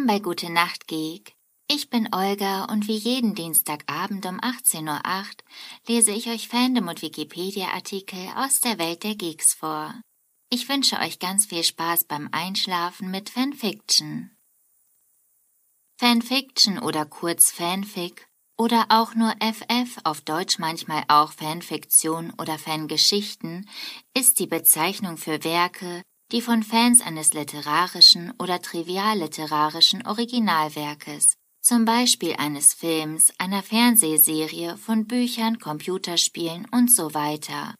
Willkommen bei Gute Nacht Geek. Ich bin Olga und wie jeden Dienstagabend um 18.08 Uhr lese ich euch Fandom und Wikipedia-Artikel aus der Welt der Geeks vor. Ich wünsche euch ganz viel Spaß beim Einschlafen mit Fanfiction. Fanfiction oder kurz Fanfic oder auch nur FF, auf Deutsch manchmal auch Fanfiktion oder Fangeschichten, ist die Bezeichnung für Werke, die von Fans eines literarischen oder trivialliterarischen Originalwerkes, zum Beispiel eines Films, einer Fernsehserie, von Büchern, Computerspielen und so weiter,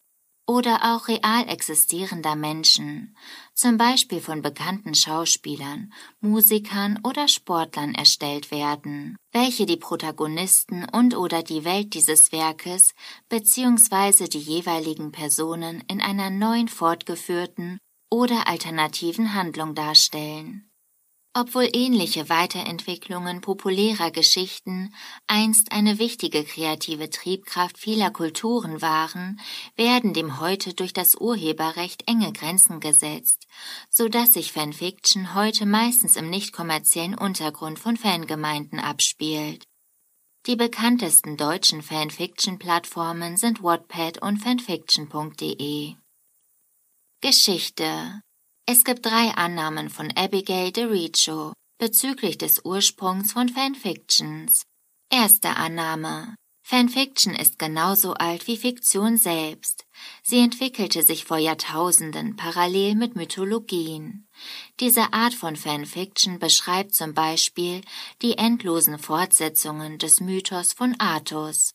oder auch real existierender Menschen, zum Beispiel von bekannten Schauspielern, Musikern oder Sportlern erstellt werden, welche die Protagonisten und oder die Welt dieses Werkes bzw. die jeweiligen Personen in einer neuen fortgeführten oder alternativen Handlung darstellen. Obwohl ähnliche Weiterentwicklungen populärer Geschichten einst eine wichtige kreative Triebkraft vieler Kulturen waren, werden dem heute durch das Urheberrecht enge Grenzen gesetzt, so dass sich Fanfiction heute meistens im nicht kommerziellen Untergrund von Fangemeinden abspielt. Die bekanntesten deutschen Fanfiction-Plattformen sind Wattpad und fanfiction.de. Geschichte es gibt drei Annahmen von Abigail de Riccio bezüglich des Ursprungs von Fanfictions. Erste Annahme. Fanfiction ist genauso alt wie Fiktion selbst. Sie entwickelte sich vor Jahrtausenden parallel mit Mythologien. Diese Art von Fanfiction beschreibt zum Beispiel die endlosen Fortsetzungen des Mythos von Artus.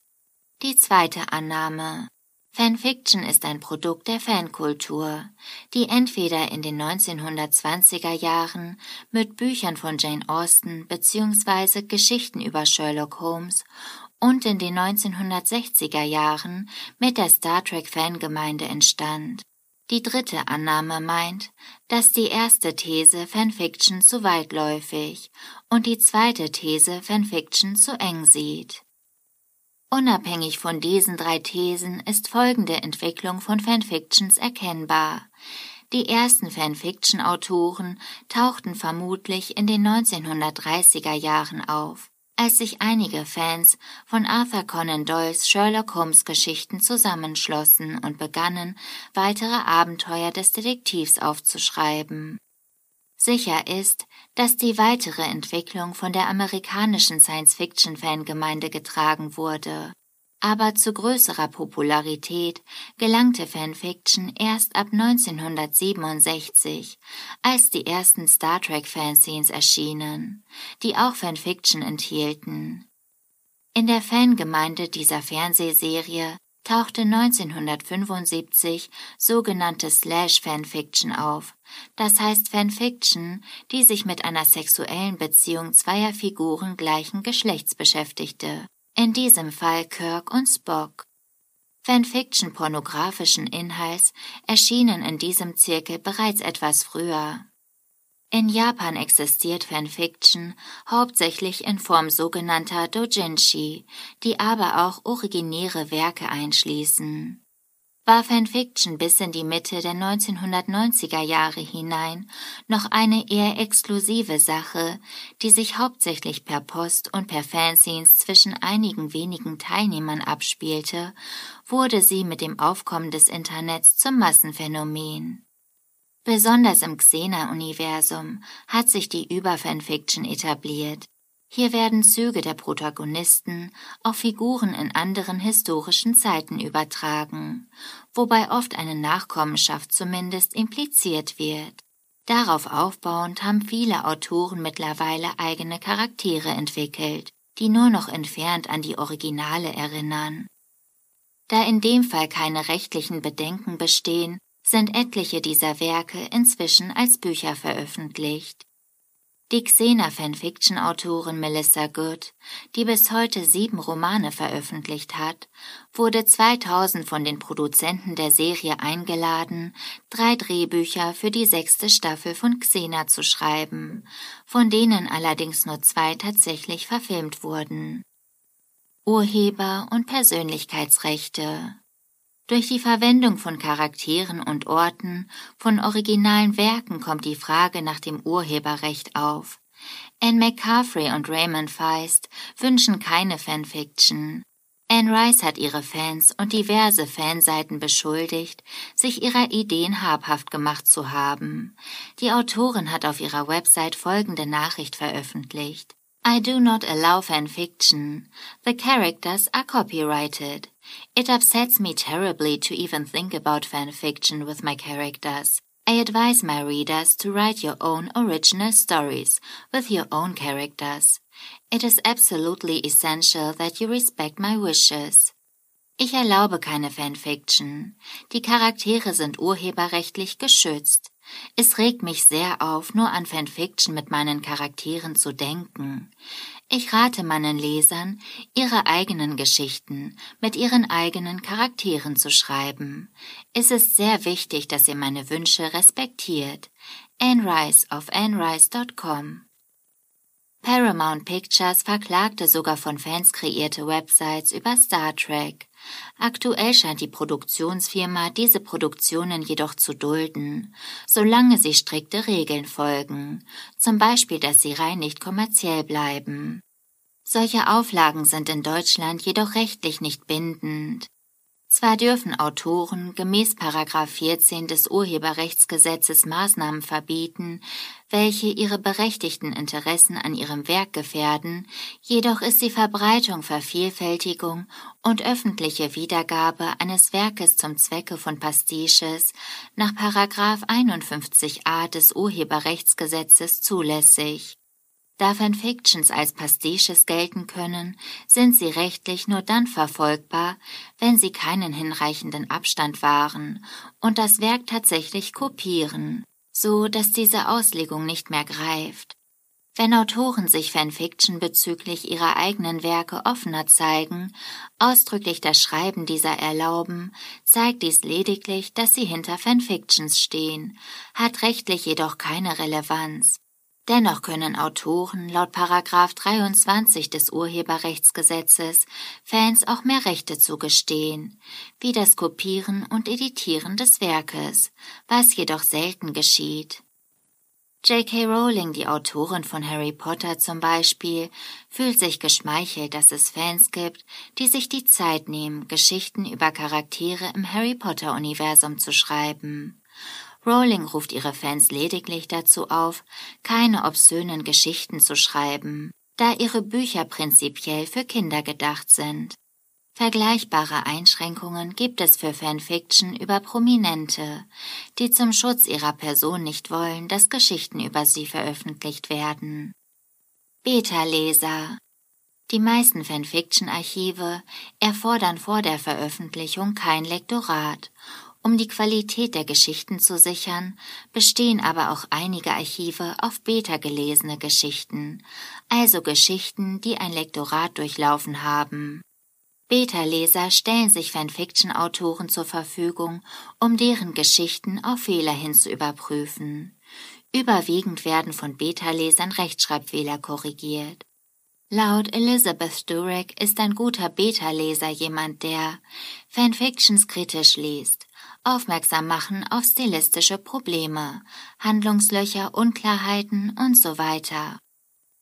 Die zweite Annahme. Fanfiction ist ein Produkt der Fankultur, die entweder in den 1920er Jahren mit Büchern von Jane Austen bzw. Geschichten über Sherlock Holmes und in den 1960er Jahren mit der Star Trek Fangemeinde entstand. Die dritte Annahme meint, dass die erste These Fanfiction zu weitläufig und die zweite These Fanfiction zu eng sieht. Unabhängig von diesen drei Thesen ist folgende Entwicklung von Fanfictions erkennbar. Die ersten Fanfiction-Autoren tauchten vermutlich in den 1930er Jahren auf, als sich einige Fans von Arthur Conan Doyles Sherlock Holmes Geschichten zusammenschlossen und begannen, weitere Abenteuer des Detektivs aufzuschreiben. Sicher ist, dass die weitere Entwicklung von der amerikanischen Science-Fiction-Fangemeinde getragen wurde. Aber zu größerer Popularität gelangte Fanfiction erst ab 1967, als die ersten Star Trek Fanzines erschienen, die auch Fanfiction enthielten. In der Fangemeinde dieser Fernsehserie tauchte 1975 sogenannte Slash Fanfiction auf, das heißt Fanfiction, die sich mit einer sexuellen Beziehung zweier Figuren gleichen Geschlechts beschäftigte, in diesem Fall Kirk und Spock. Fanfiction pornografischen Inhalts erschienen in diesem Zirkel bereits etwas früher. In Japan existiert Fanfiction hauptsächlich in Form sogenannter Dojinshi, die aber auch originäre Werke einschließen. War Fanfiction bis in die Mitte der 1990er Jahre hinein noch eine eher exklusive Sache, die sich hauptsächlich per Post und per Fanzines zwischen einigen wenigen Teilnehmern abspielte, wurde sie mit dem Aufkommen des Internets zum Massenphänomen. Besonders im Xena-Universum hat sich die Überfanfiction etabliert. Hier werden Züge der Protagonisten auf Figuren in anderen historischen Zeiten übertragen, wobei oft eine Nachkommenschaft zumindest impliziert wird. Darauf aufbauend haben viele Autoren mittlerweile eigene Charaktere entwickelt, die nur noch entfernt an die Originale erinnern. Da in dem Fall keine rechtlichen Bedenken bestehen, sind etliche dieser Werke inzwischen als Bücher veröffentlicht. Die Xena-Fanfiction-Autorin Melissa Good, die bis heute sieben Romane veröffentlicht hat, wurde 2000 von den Produzenten der Serie eingeladen, drei Drehbücher für die sechste Staffel von Xena zu schreiben, von denen allerdings nur zwei tatsächlich verfilmt wurden. Urheber und Persönlichkeitsrechte durch die Verwendung von Charakteren und Orten von originalen Werken kommt die Frage nach dem Urheberrecht auf. Anne McCaffrey und Raymond Feist wünschen keine Fanfiction. Anne Rice hat ihre Fans und diverse Fanseiten beschuldigt, sich ihrer Ideen habhaft gemacht zu haben. Die Autorin hat auf ihrer Website folgende Nachricht veröffentlicht. I do not allow fanfiction. The characters are copyrighted. It upsets me terribly to even think about fanfiction with my characters. I advise my readers to write your own original stories with your own characters. It is absolutely essential that you respect my wishes. Ich erlaube keine Fanfiction. Die Charaktere sind urheberrechtlich geschützt. Es regt mich sehr auf, nur an Fanfiction mit meinen Charakteren zu denken. Ich rate meinen Lesern, ihre eigenen Geschichten mit ihren eigenen Charakteren zu schreiben. Es ist sehr wichtig, dass ihr meine Wünsche respektiert. Anne Rice auf annerice.com Paramount Pictures verklagte sogar von Fans kreierte Websites über Star Trek. Aktuell scheint die Produktionsfirma diese Produktionen jedoch zu dulden, solange sie strikte Regeln folgen, zum Beispiel, dass sie rein nicht kommerziell bleiben. Solche Auflagen sind in Deutschland jedoch rechtlich nicht bindend. Zwar dürfen Autoren gemäß Paragraph 14 des Urheberrechtsgesetzes Maßnahmen verbieten, welche ihre berechtigten Interessen an ihrem Werk gefährden, jedoch ist die Verbreitung, Vervielfältigung und öffentliche Wiedergabe eines Werkes zum Zwecke von Pastiches nach Paragraph 51a des Urheberrechtsgesetzes zulässig. Da Fanfictions als Pastiches gelten können, sind sie rechtlich nur dann verfolgbar, wenn sie keinen hinreichenden Abstand wahren und das Werk tatsächlich kopieren, so dass diese Auslegung nicht mehr greift. Wenn Autoren sich Fanfiction bezüglich ihrer eigenen Werke offener zeigen, ausdrücklich das Schreiben dieser erlauben, zeigt dies lediglich, dass sie hinter Fanfictions stehen, hat rechtlich jedoch keine Relevanz. Dennoch können Autoren laut Paragraph 23 des Urheberrechtsgesetzes Fans auch mehr Rechte zugestehen, wie das Kopieren und Editieren des Werkes, was jedoch selten geschieht. J.K. Rowling, die Autorin von Harry Potter zum Beispiel, fühlt sich geschmeichelt, dass es Fans gibt, die sich die Zeit nehmen, Geschichten über Charaktere im Harry Potter Universum zu schreiben. Rowling ruft ihre Fans lediglich dazu auf, keine obszönen Geschichten zu schreiben, da ihre Bücher prinzipiell für Kinder gedacht sind. Vergleichbare Einschränkungen gibt es für Fanfiction über Prominente, die zum Schutz ihrer Person nicht wollen, dass Geschichten über sie veröffentlicht werden. Beta-Leser Die meisten Fanfiction-Archive erfordern vor der Veröffentlichung kein Lektorat um die Qualität der Geschichten zu sichern, bestehen aber auch einige Archive auf beta gelesene Geschichten, also Geschichten, die ein Lektorat durchlaufen haben. Beta-Leser stellen sich Fanfiction-Autoren zur Verfügung, um deren Geschichten auf Fehler hin zu überprüfen. Überwiegend werden von Beta-Lesern Rechtschreibfehler korrigiert. Laut Elizabeth Durek ist ein guter Beta-Leser jemand, der Fanfictions kritisch liest, aufmerksam machen auf stilistische Probleme, Handlungslöcher, Unklarheiten und so weiter.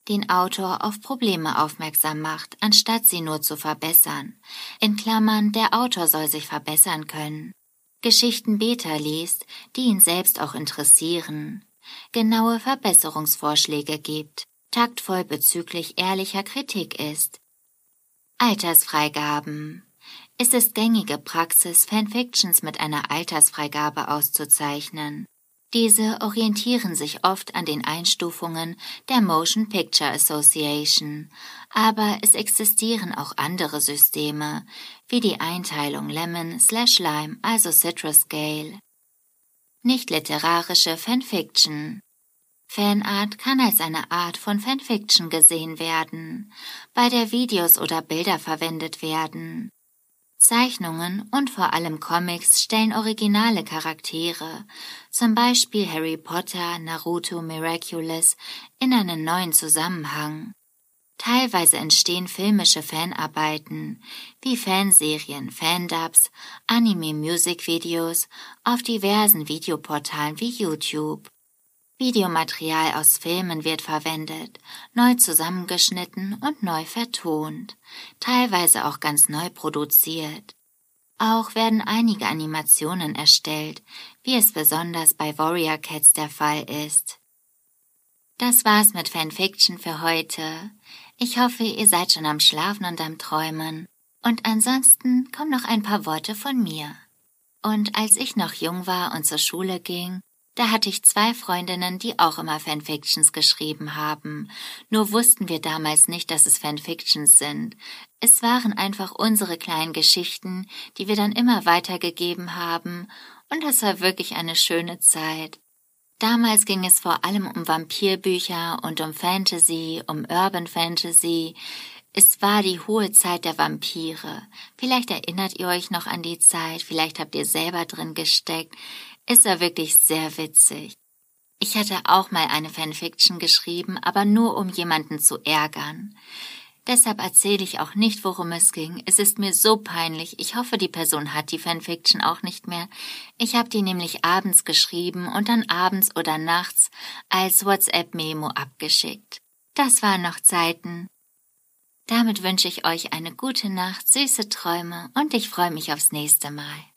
Den Autor auf Probleme aufmerksam macht, anstatt sie nur zu verbessern. In Klammern, der Autor soll sich verbessern können. Geschichten Beta liest, die ihn selbst auch interessieren. Genaue Verbesserungsvorschläge gibt, taktvoll bezüglich ehrlicher Kritik ist. Altersfreigaben es ist gängige Praxis, Fanfictions mit einer Altersfreigabe auszuzeichnen. Diese orientieren sich oft an den Einstufungen der Motion Picture Association, aber es existieren auch andere Systeme, wie die Einteilung Lemon slash Lime, also Citrus Scale. Nicht literarische Fanfiction Fanart kann als eine Art von Fanfiction gesehen werden, bei der Videos oder Bilder verwendet werden. Zeichnungen und vor allem Comics stellen originale Charaktere, zum Beispiel Harry Potter, Naruto Miraculous, in einen neuen Zusammenhang. Teilweise entstehen filmische Fanarbeiten, wie Fanserien, Fandubs, Anime-Music-Videos auf diversen Videoportalen wie YouTube. Videomaterial aus Filmen wird verwendet, neu zusammengeschnitten und neu vertont, teilweise auch ganz neu produziert. Auch werden einige Animationen erstellt, wie es besonders bei Warrior Cats der Fall ist. Das war's mit Fanfiction für heute. Ich hoffe, ihr seid schon am Schlafen und am Träumen. Und ansonsten kommen noch ein paar Worte von mir. Und als ich noch jung war und zur Schule ging, da hatte ich zwei Freundinnen, die auch immer Fanfictions geschrieben haben. Nur wussten wir damals nicht, dass es Fanfictions sind. Es waren einfach unsere kleinen Geschichten, die wir dann immer weitergegeben haben, und das war wirklich eine schöne Zeit. Damals ging es vor allem um Vampirbücher und um Fantasy, um Urban Fantasy. Es war die hohe Zeit der Vampire. Vielleicht erinnert ihr euch noch an die Zeit, vielleicht habt ihr selber drin gesteckt. Es war wirklich sehr witzig. Ich hatte auch mal eine Fanfiction geschrieben, aber nur um jemanden zu ärgern. Deshalb erzähle ich auch nicht, worum es ging. Es ist mir so peinlich. Ich hoffe, die Person hat die Fanfiction auch nicht mehr. Ich habe die nämlich abends geschrieben und dann abends oder nachts als WhatsApp-Memo abgeschickt. Das waren noch Zeiten. Damit wünsche ich euch eine gute Nacht, süße Träume und ich freue mich aufs nächste Mal.